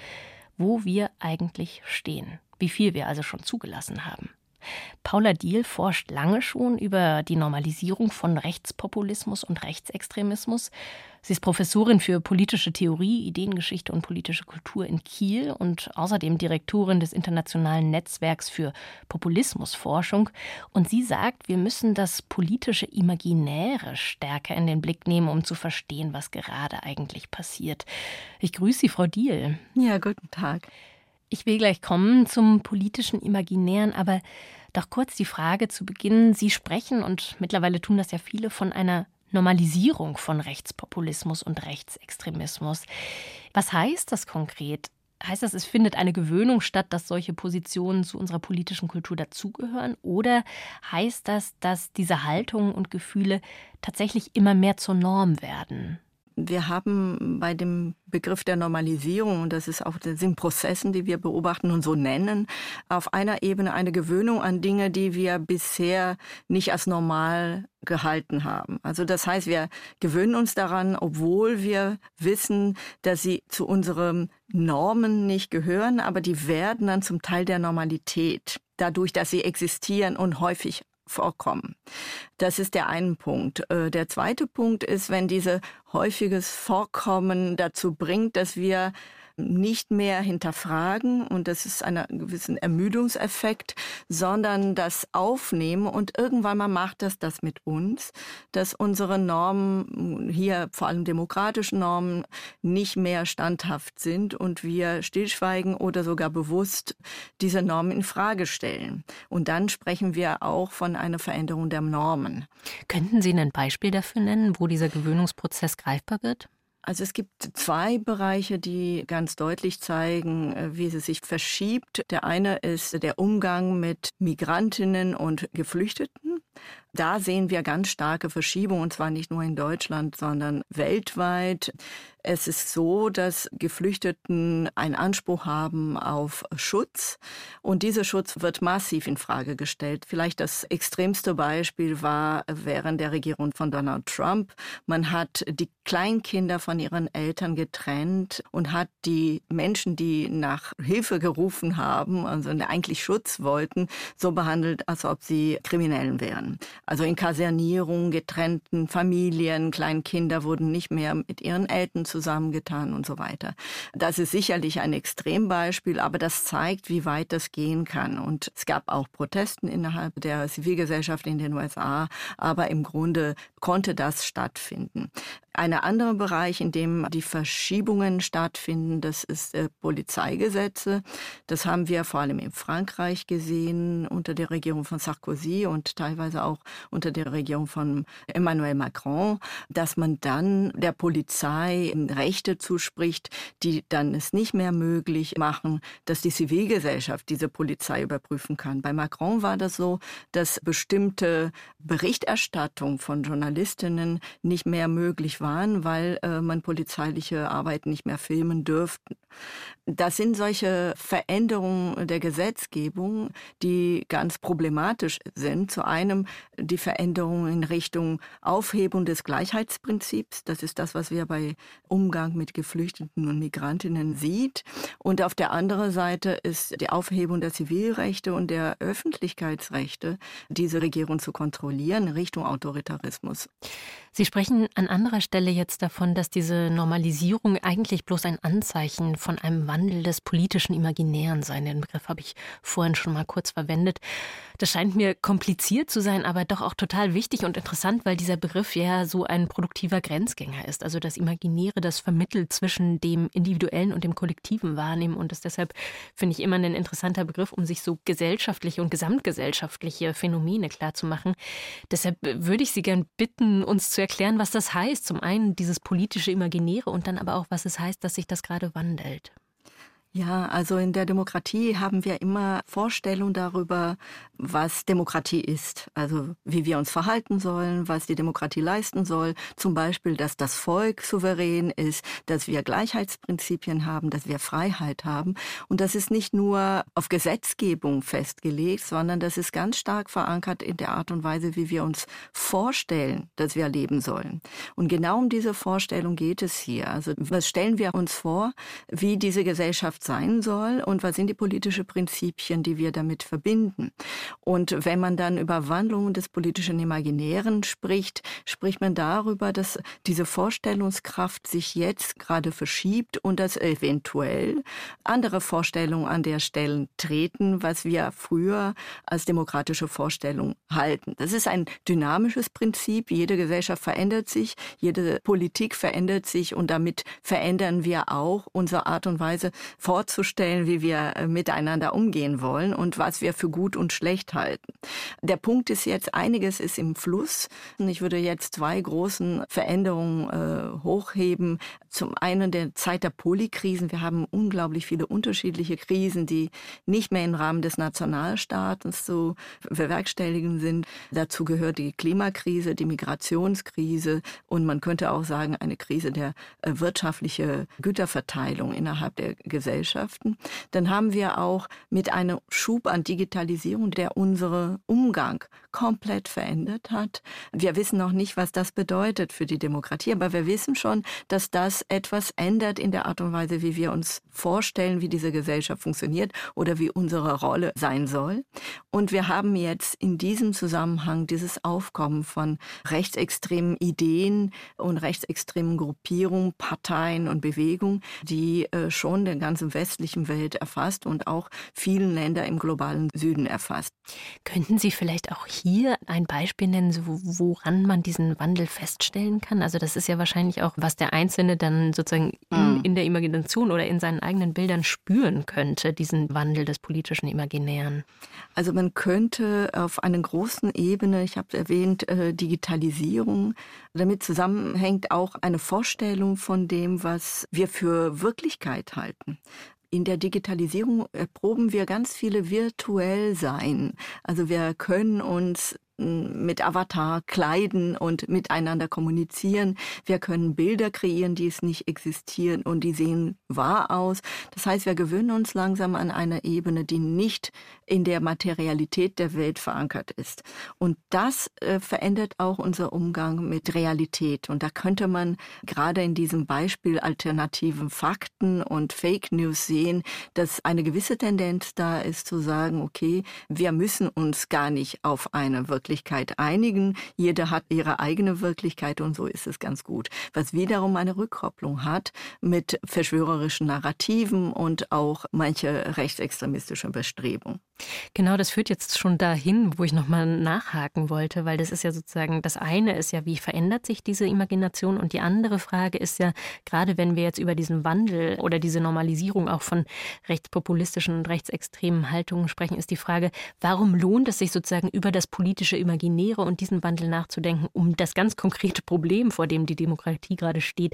wo wir eigentlich stehen, wie viel wir also schon zugelassen haben. Paula Diehl forscht lange schon über die Normalisierung von Rechtspopulismus und Rechtsextremismus. Sie ist Professorin für politische Theorie, Ideengeschichte und politische Kultur in Kiel und außerdem Direktorin des Internationalen Netzwerks für Populismusforschung. Und sie sagt, wir müssen das politische Imaginäre stärker in den Blick nehmen, um zu verstehen, was gerade eigentlich passiert. Ich grüße Sie, Frau Diehl. Ja, guten Tag. Ich will gleich kommen zum politischen Imaginären, aber doch kurz die Frage zu Beginn. Sie sprechen, und mittlerweile tun das ja viele, von einer Normalisierung von Rechtspopulismus und Rechtsextremismus. Was heißt das konkret? Heißt das, es findet eine Gewöhnung statt, dass solche Positionen zu unserer politischen Kultur dazugehören? Oder heißt das, dass diese Haltungen und Gefühle tatsächlich immer mehr zur Norm werden? Wir haben bei dem Begriff der Normalisierung, und das ist auch das sind Prozessen, die wir beobachten und so nennen, auf einer Ebene eine Gewöhnung an Dinge, die wir bisher nicht als normal gehalten haben. Also das heißt, wir gewöhnen uns daran, obwohl wir wissen, dass sie zu unseren Normen nicht gehören, aber die werden dann zum Teil der Normalität, dadurch, dass sie existieren und häufig vorkommen. Das ist der eine Punkt. Äh, der zweite Punkt ist, wenn diese häufiges Vorkommen dazu bringt, dass wir nicht mehr hinterfragen und das ist ein gewissen Ermüdungseffekt, sondern das aufnehmen und irgendwann mal macht das das mit uns, dass unsere Normen, hier vor allem demokratische Normen, nicht mehr standhaft sind und wir stillschweigen oder sogar bewusst diese Normen in Frage stellen. Und dann sprechen wir auch von einer Veränderung der Normen. Könnten Sie ein Beispiel dafür nennen, wo dieser Gewöhnungsprozess greifbar wird? Also es gibt zwei Bereiche, die ganz deutlich zeigen, äh, wie sie sich verschiebt. Der eine ist der Umgang mit Migrantinnen und Geflüchteten. Da sehen wir ganz starke Verschiebungen, und zwar nicht nur in Deutschland, sondern weltweit. Es ist so, dass Geflüchteten einen Anspruch haben auf Schutz und dieser Schutz wird massiv in Frage gestellt. Vielleicht das extremste Beispiel war während der Regierung von Donald Trump. Man hat die Kleinkinder von ihren Eltern getrennt und hat die Menschen, die nach Hilfe gerufen haben, also eigentlich Schutz wollten, so behandelt, als ob sie Kriminellen wären. Also in Kasernierung, getrennten Familien, Kleinkinder wurden nicht mehr mit ihren Eltern zusammengetan und so weiter. Das ist sicherlich ein Extrembeispiel, aber das zeigt, wie weit das gehen kann. Und es gab auch Protesten innerhalb der Zivilgesellschaft in den USA, aber im Grunde konnte das stattfinden. Ein anderer Bereich, in dem die Verschiebungen stattfinden, das ist äh, Polizeigesetze. Das haben wir vor allem in Frankreich gesehen unter der Regierung von Sarkozy und teilweise auch unter der Regierung von Emmanuel Macron, dass man dann der Polizei Rechte zuspricht, die dann es nicht mehr möglich machen, dass die Zivilgesellschaft diese Polizei überprüfen kann. Bei Macron war das so, dass bestimmte Berichterstattung von Journalistinnen nicht mehr möglich war waren, weil äh, man polizeiliche Arbeit nicht mehr filmen dürfte. Das sind solche Veränderungen der Gesetzgebung, die ganz problematisch sind. Zu einem die Veränderung in Richtung Aufhebung des Gleichheitsprinzips. Das ist das, was wir bei Umgang mit Geflüchteten und Migrantinnen sieht. Und auf der anderen Seite ist die Aufhebung der Zivilrechte und der Öffentlichkeitsrechte, diese Regierung zu kontrollieren, in Richtung Autoritarismus. Sie sprechen an anderer Stelle jetzt davon, dass diese Normalisierung eigentlich bloß ein Anzeichen von einem Wandel des politischen Imaginären sei. Den Begriff habe ich vorhin schon mal kurz verwendet. Das scheint mir kompliziert zu sein, aber doch auch total wichtig und interessant, weil dieser Begriff ja so ein produktiver Grenzgänger ist. Also das Imaginäre, das vermittelt zwischen dem individuellen und dem kollektiven Wahrnehmen und ist deshalb, finde ich, immer ein interessanter Begriff, um sich so gesellschaftliche und gesamtgesellschaftliche Phänomene klarzumachen. Deshalb würde ich Sie gern bitten, uns zu erklären, was das heißt. Zum einen dieses politische Imaginäre und dann aber auch, was es heißt, dass sich das gerade wandelt. Ja, also in der Demokratie haben wir immer Vorstellungen darüber, was Demokratie ist. Also wie wir uns verhalten sollen, was die Demokratie leisten soll. Zum Beispiel, dass das Volk souverän ist, dass wir Gleichheitsprinzipien haben, dass wir Freiheit haben. Und das ist nicht nur auf Gesetzgebung festgelegt, sondern das ist ganz stark verankert in der Art und Weise, wie wir uns vorstellen, dass wir leben sollen. Und genau um diese Vorstellung geht es hier. Also was stellen wir uns vor, wie diese Gesellschaft Gesellschaft sein soll und was sind die politischen Prinzipien, die wir damit verbinden. Und wenn man dann über Wandlungen des politischen Imaginären spricht, spricht man darüber, dass diese Vorstellungskraft sich jetzt gerade verschiebt und dass eventuell andere Vorstellungen an der Stelle treten, was wir früher als demokratische Vorstellung halten. Das ist ein dynamisches Prinzip. Jede Gesellschaft verändert sich, jede Politik verändert sich und damit verändern wir auch unsere Art und Weise vorzustellen, wie wir äh, miteinander umgehen wollen und was wir für gut und schlecht halten. Der Punkt ist jetzt, einiges ist im Fluss. Ich würde jetzt zwei großen Veränderungen äh, hochheben. Zum einen der Zeit der Polykrisen. Wir haben unglaublich viele unterschiedliche Krisen, die nicht mehr im Rahmen des Nationalstaates zu bewerkstelligen sind. Dazu gehört die Klimakrise, die Migrationskrise und man könnte auch sagen, eine Krise der äh, wirtschaftliche Güterverteilung innerhalb der Gesellschaften. Dann haben wir auch mit einem Schub an Digitalisierung, der unseren Umgang komplett verändert hat. Wir wissen noch nicht, was das bedeutet für die Demokratie, aber wir wissen schon, dass das etwas ändert in der Art und Weise, wie wir uns vorstellen, wie diese Gesellschaft funktioniert oder wie unsere Rolle sein soll. Und wir haben jetzt in diesem Zusammenhang dieses Aufkommen von rechtsextremen Ideen und rechtsextremen Gruppierungen, Parteien und Bewegungen, die äh, schon der ganzen westlichen Welt erfasst und auch vielen Länder im globalen Süden erfasst. Könnten Sie vielleicht auch hier ein Beispiel nennen, woran man diesen Wandel feststellen kann? Also das ist ja wahrscheinlich auch, was der Einzelne dann sozusagen in, mhm. in der Imagination oder in seinen eigenen Bildern spüren könnte, diesen Wandel des politischen Imaginären. Also man könnte auf einer großen Ebene, ich habe erwähnt, äh, Digitalisierung, damit zusammenhängt auch eine Vorstellung von dem, was wir für Wirklichkeit halten. In der Digitalisierung erproben wir ganz viele virtuell sein. Also wir können uns mit Avatar kleiden und miteinander kommunizieren. Wir können Bilder kreieren, die es nicht existieren und die sehen wahr aus. Das heißt, wir gewöhnen uns langsam an einer Ebene, die nicht in der Materialität der Welt verankert ist. Und das äh, verändert auch unser Umgang mit Realität. Und da könnte man gerade in diesem Beispiel alternativen Fakten und Fake News sehen, dass eine gewisse Tendenz da ist zu sagen, okay, wir müssen uns gar nicht auf eine wirklich Wirklichkeit einigen. Jeder hat ihre eigene Wirklichkeit und so ist es ganz gut. Was wiederum eine Rückkopplung hat mit verschwörerischen Narrativen und auch manche rechtsextremistische Bestrebungen. Genau, das führt jetzt schon dahin, wo ich nochmal nachhaken wollte, weil das ist ja sozusagen, das eine ist ja, wie verändert sich diese Imagination und die andere Frage ist ja, gerade wenn wir jetzt über diesen Wandel oder diese Normalisierung auch von rechtspopulistischen und rechtsextremen Haltungen sprechen, ist die Frage, warum lohnt es sich sozusagen über das politische Imaginäre und diesen Wandel nachzudenken, um das ganz konkrete Problem, vor dem die Demokratie gerade steht,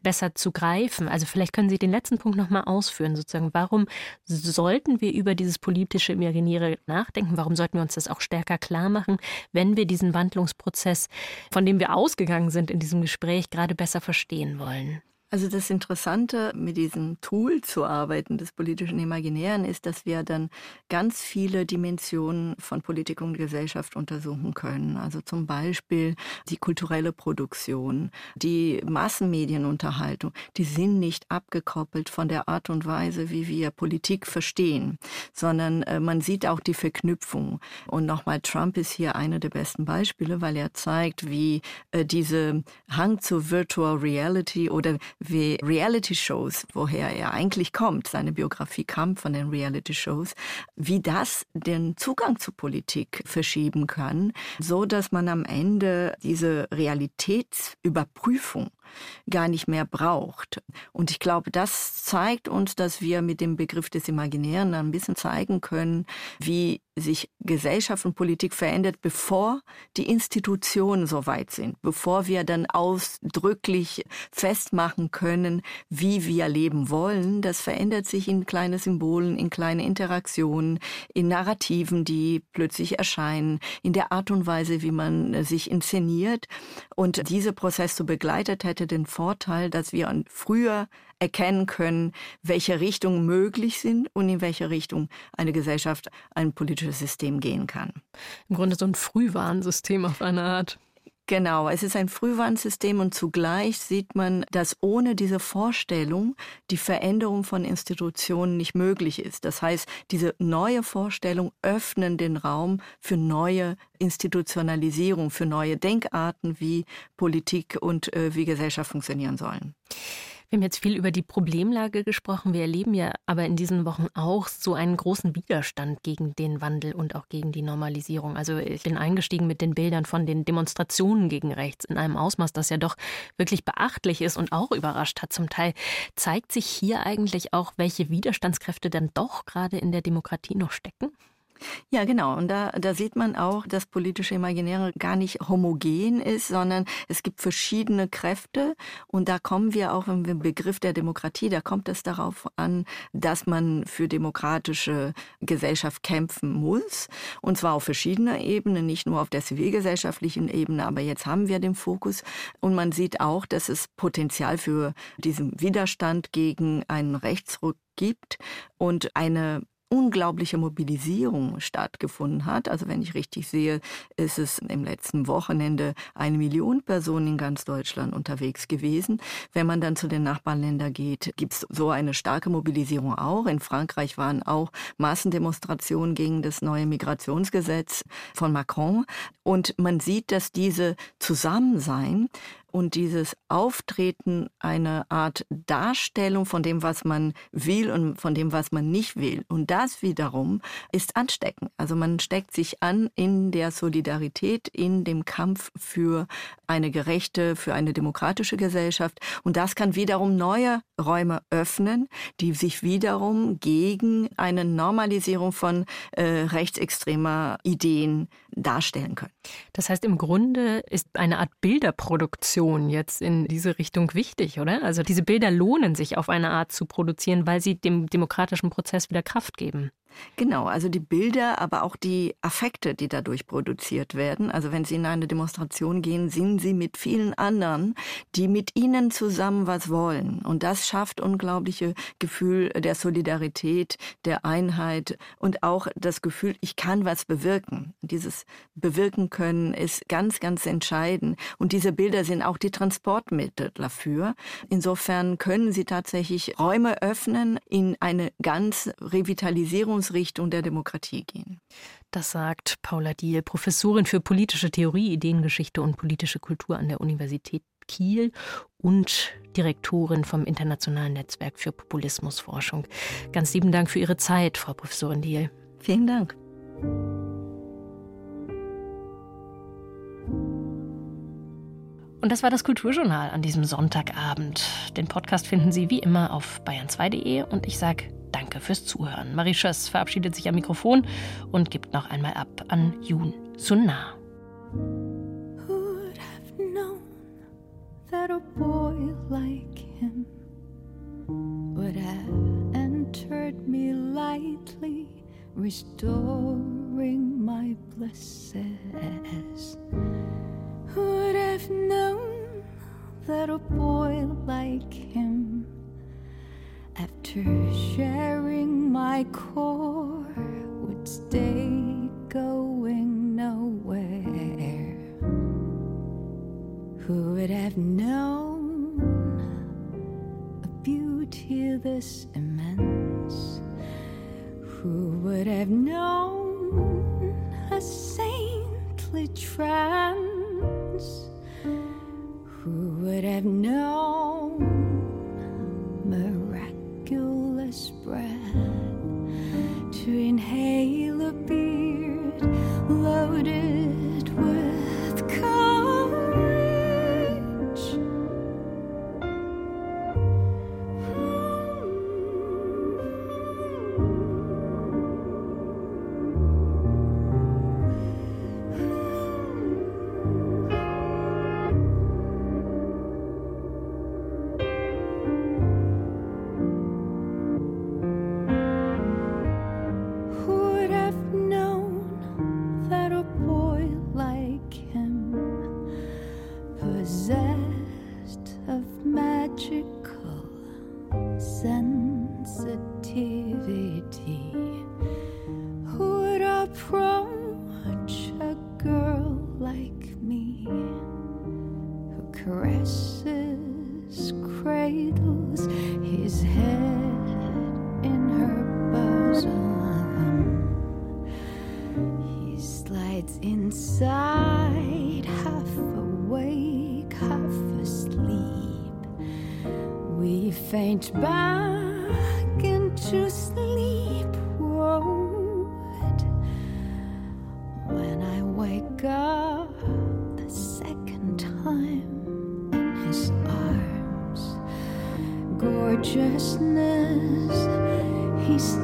besser zu greifen. Also vielleicht können Sie den letzten Punkt nochmal ausführen, sozusagen. Warum sollten wir über dieses politische Imaginäre nachdenken? Warum sollten wir uns das auch stärker klar machen, wenn wir diesen Wandlungsprozess, von dem wir ausgegangen sind in diesem Gespräch, gerade besser verstehen wollen? Also das Interessante mit diesem Tool zu arbeiten, des politischen Imaginären, ist, dass wir dann ganz viele Dimensionen von Politik und Gesellschaft untersuchen können. Also zum Beispiel die kulturelle Produktion, die Massenmedienunterhaltung, die sind nicht abgekoppelt von der Art und Weise, wie wir Politik verstehen, sondern äh, man sieht auch die Verknüpfung. Und nochmal, Trump ist hier einer der besten Beispiele, weil er zeigt, wie äh, diese Hang zu Virtual Reality oder wie Reality-Shows, woher er eigentlich kommt, seine Biografie kam von den Reality-Shows, wie das den Zugang zur Politik verschieben kann, so dass man am Ende diese Realitätsüberprüfung gar nicht mehr braucht. Und ich glaube, das zeigt uns, dass wir mit dem Begriff des Imaginären ein bisschen zeigen können, wie sich Gesellschaft und Politik verändert, bevor die Institutionen so weit sind, bevor wir dann ausdrücklich festmachen können, wie wir leben wollen. Das verändert sich in kleine Symbolen, in kleine Interaktionen, in Narrativen, die plötzlich erscheinen, in der Art und Weise, wie man sich inszeniert. Und dieser Prozess so begleitet hätte den Vorteil, dass wir früher erkennen können, welche Richtungen möglich sind und in welche Richtung eine Gesellschaft, ein politisches System gehen kann. Im Grunde so ein Frühwarnsystem auf eine Art. Genau, es ist ein Frühwarnsystem und zugleich sieht man, dass ohne diese Vorstellung die Veränderung von Institutionen nicht möglich ist. Das heißt, diese neue Vorstellung öffnen den Raum für neue Institutionalisierung, für neue Denkarten, wie Politik und äh, wie Gesellschaft funktionieren sollen. Wir haben jetzt viel über die Problemlage gesprochen. Wir erleben ja aber in diesen Wochen auch so einen großen Widerstand gegen den Wandel und auch gegen die Normalisierung. Also ich bin eingestiegen mit den Bildern von den Demonstrationen gegen rechts in einem Ausmaß, das ja doch wirklich beachtlich ist und auch überrascht hat zum Teil. Zeigt sich hier eigentlich auch, welche Widerstandskräfte dann doch gerade in der Demokratie noch stecken? Ja, genau. Und da, da sieht man auch, dass politische Imaginäre gar nicht homogen ist, sondern es gibt verschiedene Kräfte. Und da kommen wir auch im Begriff der Demokratie, da kommt es darauf an, dass man für demokratische Gesellschaft kämpfen muss. Und zwar auf verschiedener Ebenen, nicht nur auf der zivilgesellschaftlichen Ebene, aber jetzt haben wir den Fokus. Und man sieht auch, dass es Potenzial für diesen Widerstand gegen einen Rechtsruck gibt und eine unglaubliche Mobilisierung stattgefunden hat. Also wenn ich richtig sehe, ist es im letzten Wochenende eine Million Personen in ganz Deutschland unterwegs gewesen. Wenn man dann zu den Nachbarländern geht, gibt es so eine starke Mobilisierung auch. In Frankreich waren auch Massendemonstrationen gegen das neue Migrationsgesetz von Macron. Und man sieht, dass diese Zusammensein und dieses Auftreten eine Art Darstellung von dem, was man will und von dem, was man nicht will. Und das wiederum ist ansteckend. Also man steckt sich an in der Solidarität, in dem Kampf für eine gerechte, für eine demokratische Gesellschaft. Und das kann wiederum neue Räume öffnen, die sich wiederum gegen eine Normalisierung von äh, rechtsextremer Ideen darstellen können. Das heißt, im Grunde ist eine Art Bilderproduktion jetzt in diese Richtung wichtig, oder? Also diese Bilder lohnen sich auf eine Art zu produzieren, weil sie dem demokratischen Prozess wieder Kraft geben. Genau, also die Bilder, aber auch die Affekte, die dadurch produziert werden. Also wenn Sie in eine Demonstration gehen, sind Sie mit vielen anderen, die mit Ihnen zusammen was wollen. Und das schafft unglaubliche Gefühl der Solidarität, der Einheit und auch das Gefühl, ich kann was bewirken. Dieses Bewirken können ist ganz, ganz entscheidend. Und diese Bilder sind auch die Transportmittel dafür. Insofern können sie tatsächlich Räume öffnen in eine ganz Revitalisierungs Richtung der Demokratie gehen. Das sagt Paula Diel, Professorin für politische Theorie, Ideengeschichte und politische Kultur an der Universität Kiel und Direktorin vom Internationalen Netzwerk für Populismusforschung. Ganz lieben Dank für Ihre Zeit, Frau Professorin Diel. Vielen Dank. Und das war das Kulturjournal an diesem Sonntagabend. Den Podcast finden Sie wie immer auf bayern2.de und ich sage Danke fürs Zuhören. Marie Schöss verabschiedet sich am Mikrofon und gibt noch einmal ab an Jun Sunna. Who'd have known that a boy like him would have entered me lightly, restoring my blesses. Who'd have known that a boy like him after sharing my core would stay going nowhere. Who would have known a beauty this immense? Who would have known a saintly trance? Who would have known slides inside, half awake, half asleep. We faint back into sleep. Would when I wake up the second time in his arms, gorgeousness, he's